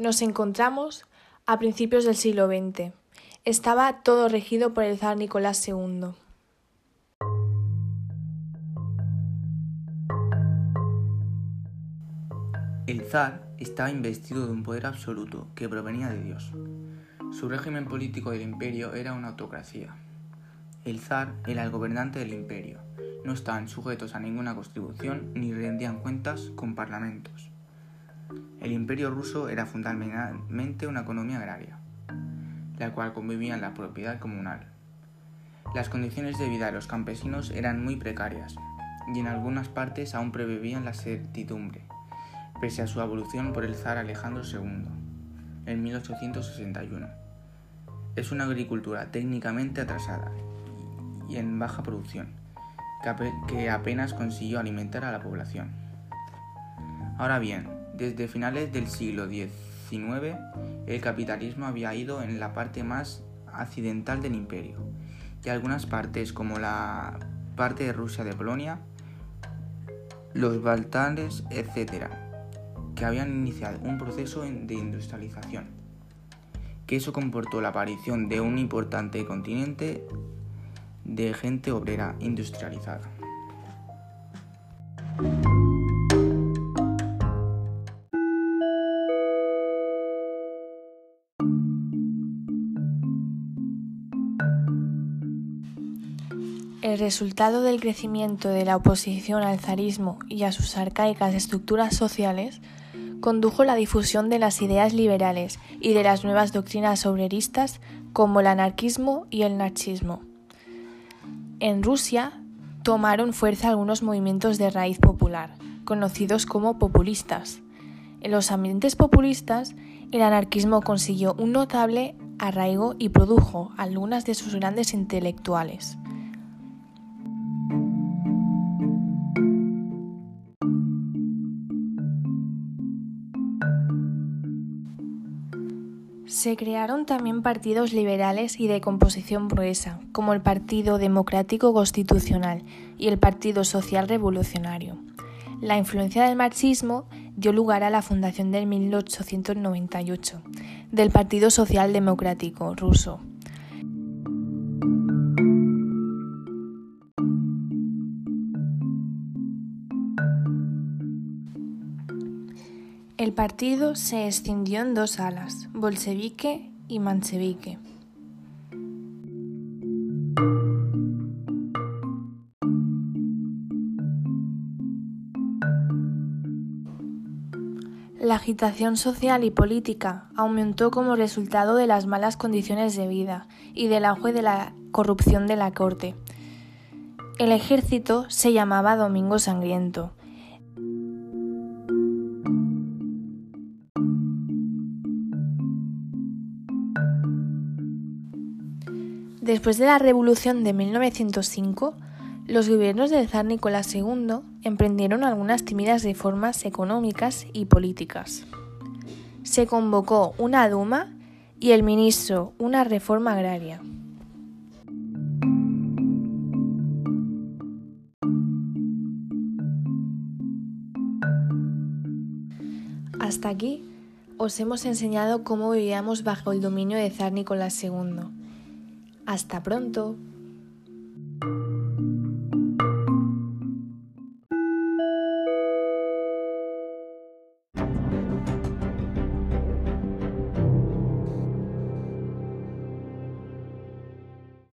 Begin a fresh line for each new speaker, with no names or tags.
Nos encontramos a principios del siglo XX. Estaba todo regido por el zar Nicolás II.
El zar estaba investido de un poder absoluto que provenía de Dios. Su régimen político del imperio era una autocracia. El zar era el gobernante del imperio. No estaban sujetos a ninguna constitución ni rendían cuentas con parlamentos. El imperio ruso era fundamentalmente una economía agraria, la cual convivía en la propiedad comunal. Las condiciones de vida de los campesinos eran muy precarias y en algunas partes aún previvían la certidumbre, pese a su abolición por el zar Alejandro II en 1861. Es una agricultura técnicamente atrasada y en baja producción, que apenas consiguió alimentar a la población. Ahora bien, desde finales del siglo XIX, el capitalismo había ido en la parte más accidental del imperio, y algunas partes como la parte de Rusia de Polonia, los Baltanes, etc., que habían iniciado un proceso de industrialización, que eso comportó la aparición de un importante continente de gente obrera industrializada.
El resultado del crecimiento de la oposición al zarismo y a sus arcaicas estructuras sociales condujo la difusión de las ideas liberales y de las nuevas doctrinas obreristas como el anarquismo y el nazismo. En Rusia tomaron fuerza algunos movimientos de raíz popular, conocidos como populistas. En los ambientes populistas, el anarquismo consiguió un notable arraigo y produjo algunas de sus grandes intelectuales. Se crearon también partidos liberales y de composición gruesa, como el Partido Democrático Constitucional y el Partido Social Revolucionario. La influencia del marxismo dio lugar a la fundación del 1898 del Partido Social Democrático ruso. El partido se escindió en dos alas, bolchevique y manchevique. La agitación social y política aumentó como resultado de las malas condiciones de vida y del auge de la corrupción de la corte. El ejército se llamaba Domingo Sangriento Después de la Revolución de 1905, los gobiernos del zar Nicolás II emprendieron algunas tímidas reformas económicas y políticas. Se convocó una Duma y el ministro una reforma agraria. Hasta aquí os hemos enseñado cómo vivíamos bajo el dominio de zar Nicolás II. Hasta pronto.